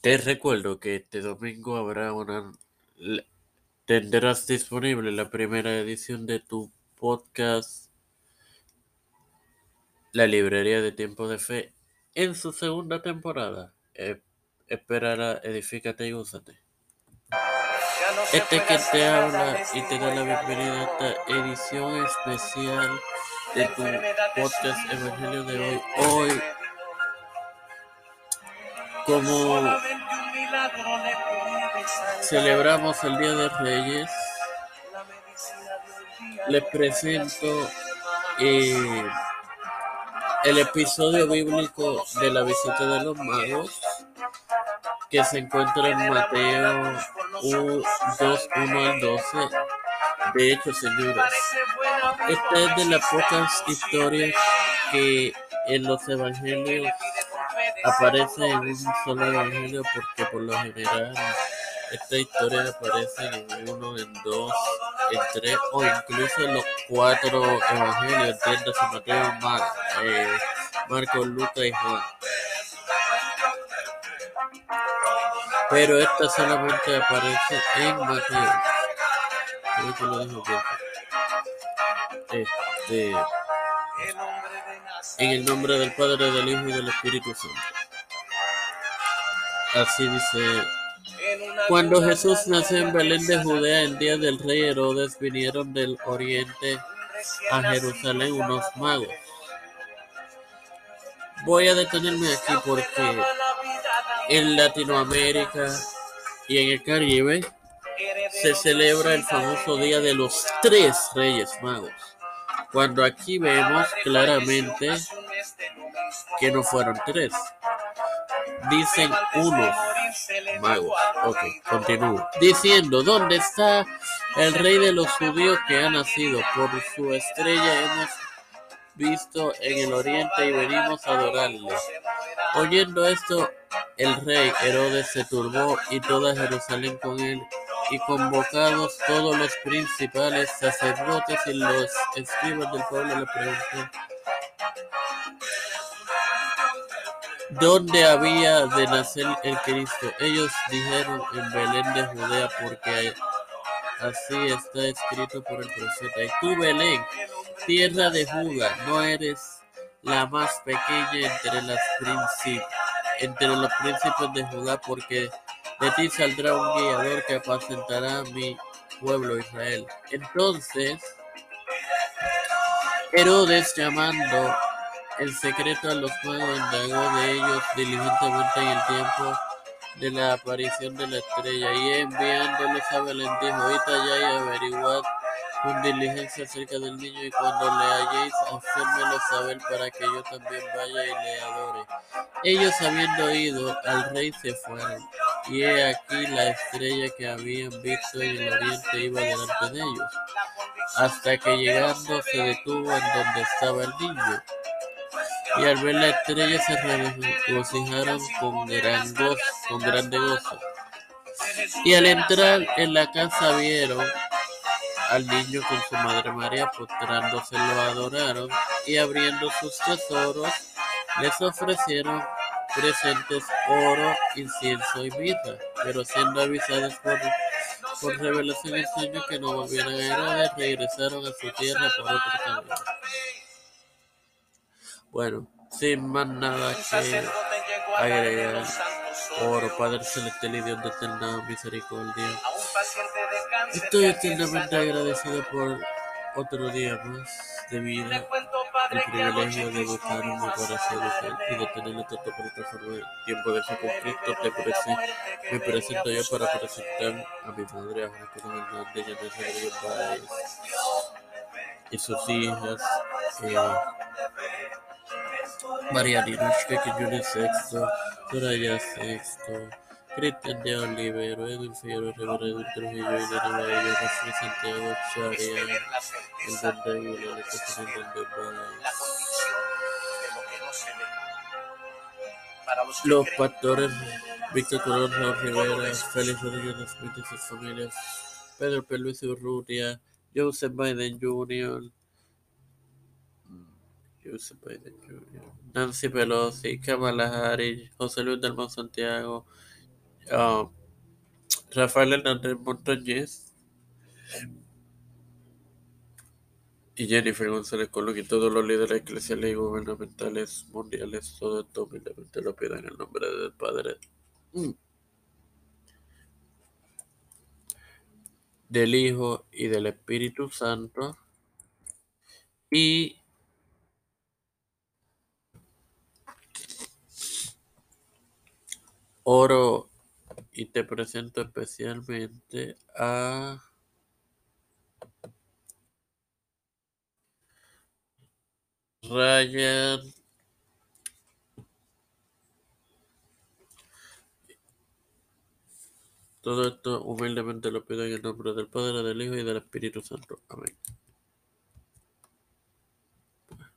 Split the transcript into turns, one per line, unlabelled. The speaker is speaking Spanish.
Te recuerdo que este domingo habrá una tendrás disponible la primera edición de tu podcast La Librería de Tiempo de Fe en su segunda temporada. Eh, espérala, edifícate y úsate. Este es quien te habla y te da la bienvenida a esta edición especial de tu podcast Evangelio de hoy. Hoy, como celebramos el Día de Reyes, les presento eh, el episodio bíblico de la visita de los magos que se encuentra en Mateo 2, 1 al 12. De hecho, señores, esta es de las pocas historias que en los evangelios aparece en un solo evangelio porque por lo general esta historia aparece en uno, en dos, en tres o incluso en los cuatro evangelios, entiéndase Mateo, Mar, eh, Marcos, Lucas y Juan. Pero esta solamente aparece en Mateo. Creo lo dejo Este, en el nombre del Padre, del Hijo y del Espíritu Santo. Así dice cuando Jesús nació en Belén de Judea en día del rey Herodes, vinieron del oriente a Jerusalén unos magos. Voy a detenerme aquí porque en Latinoamérica y en el Caribe se celebra el famoso día de los tres reyes magos. Cuando aquí vemos claramente que no fueron tres, dicen unos magos. Ok, continúo. Diciendo, ¿dónde está el rey de los judíos que ha nacido? Por su estrella hemos visto en el oriente y venimos a adorarle. Oyendo esto, el rey Herodes se turbó y toda Jerusalén con él, y convocados todos los principales sacerdotes y los escribas del pueblo le preguntaron ¿Dónde había de nacer el Cristo? Ellos dijeron en Belén de Judea, porque así está escrito por el profeta. Y tú, Belén, tierra de Judá, no eres la más pequeña entre las entre los príncipes de Judá, porque de ti saldrá un guiador que apacentará mi pueblo Israel. Entonces, Herodes llamando el secreto a los magos indagó de ellos diligentemente en el tiempo de la aparición de la estrella, y enviándolos a Belén dijo, allá y averiguad con diligencia acerca del niño, y cuando le halléis, hacérmelo saber para que yo también vaya y le adore. Ellos habiendo ido al rey se fueron, y he aquí la estrella que habían visto en el oriente iba delante de ellos, hasta que llegando se detuvo en donde estaba el niño y al ver la estrella se regocijaron con gran gozo, con grande gozo. Y al entrar en la casa vieron al niño con su madre María, postrándose lo adoraron y abriendo sus tesoros les ofrecieron presentes oro, incienso y mirra, pero siendo avisados por, por revelación del sueño que no volvieran a Herodes, regresaron a su tierra por otro camino. Bueno, sin más nada que agregar. Oro, Padre Celestial y Dios de eterna misericordia. Estoy eternamente agradecido por otro día más de vida, el privilegio de buscar un corazón y de tener esta plataforma de tiempo de su conflicto. Te presento, me presento yo para presentar a mi madre, a Juan Hernández, Yanesa Páez y sus hijas. Eh, María Dinushka, Julie Sexto, Soraya Sexto, Cristian de Olivero, Edwin Figueroa Rivera, Edwin Trujillo, Elena Bayo, Rafael Santiago, Charia, El Dante Aguilar, Catarina de Los pastores Víctor Colón, Raúl Rivera, Félix Rodríguez Smith y sus familias, Pedro Urrutia, Joseph Biden Jr., Joseph Biden Jr., Nancy Pelosi, Kamala Harris, José Luis del Santiago, ah, Rafael Hernández Montañez y Jennifer González Colón y todos los líderes eclesiales y gubernamentales mundiales, todo esto humildemente lo pido en el nombre del Padre, mm, del Hijo y del Espíritu Santo. Y oro y te presento especialmente a Ryan Todo esto humildemente lo pido en el nombre del Padre, del Hijo y del Espíritu Santo. Amén.